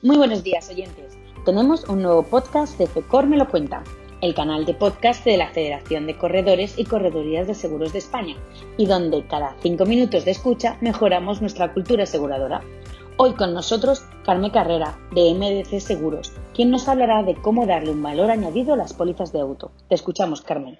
Muy buenos días, oyentes. Tenemos un nuevo podcast de FECOR Me lo cuenta, el canal de podcast de la Federación de Corredores y Corredorías de Seguros de España, y donde cada cinco minutos de escucha mejoramos nuestra cultura aseguradora. Hoy con nosotros Carmen Carrera, de MDC Seguros, quien nos hablará de cómo darle un valor añadido a las pólizas de auto. Te escuchamos, Carmen.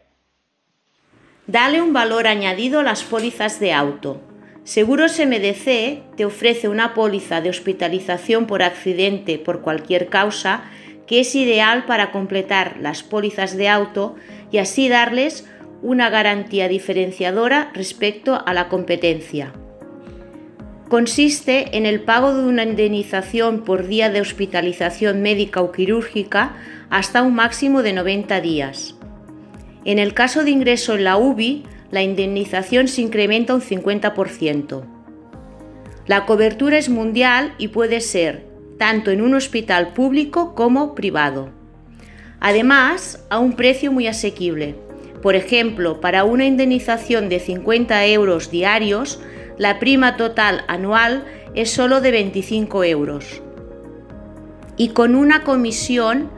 Dale un valor añadido a las pólizas de auto. Seguros MDC te ofrece una póliza de hospitalización por accidente por cualquier causa que es ideal para completar las pólizas de auto y así darles una garantía diferenciadora respecto a la competencia. Consiste en el pago de una indemnización por día de hospitalización médica o quirúrgica hasta un máximo de 90 días. En el caso de ingreso en la UBI, la indemnización se incrementa un 50%. La cobertura es mundial y puede ser tanto en un hospital público como privado. Además, a un precio muy asequible. Por ejemplo, para una indemnización de 50 euros diarios, la prima total anual es solo de 25 euros. Y con una comisión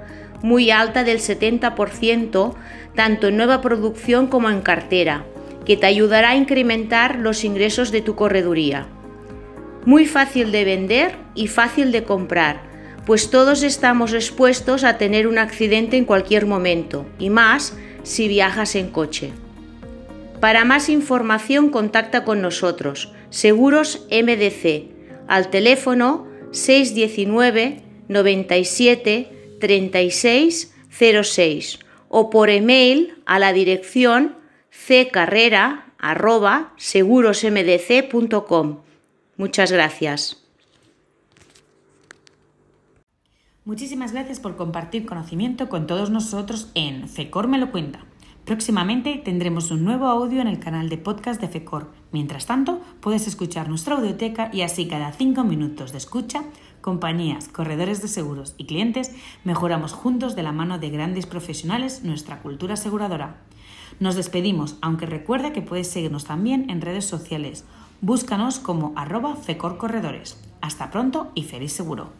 muy alta del 70%, tanto en nueva producción como en cartera, que te ayudará a incrementar los ingresos de tu correduría. Muy fácil de vender y fácil de comprar, pues todos estamos expuestos a tener un accidente en cualquier momento, y más si viajas en coche. Para más información contacta con nosotros, Seguros MDC, al teléfono 619 97 36 06 o por email a la dirección ccarrera.segurosmdc.com. Muchas gracias. Muchísimas gracias por compartir conocimiento con todos nosotros en FECOR me lo cuenta. Próximamente tendremos un nuevo audio en el canal de podcast de FECOR. Mientras tanto, puedes escuchar nuestra audioteca y así cada cinco minutos de escucha, compañías, corredores de seguros y clientes mejoramos juntos de la mano de grandes profesionales nuestra cultura aseguradora. Nos despedimos, aunque recuerda que puedes seguirnos también en redes sociales. Búscanos como arroba fecorcorredores. Hasta pronto y feliz seguro.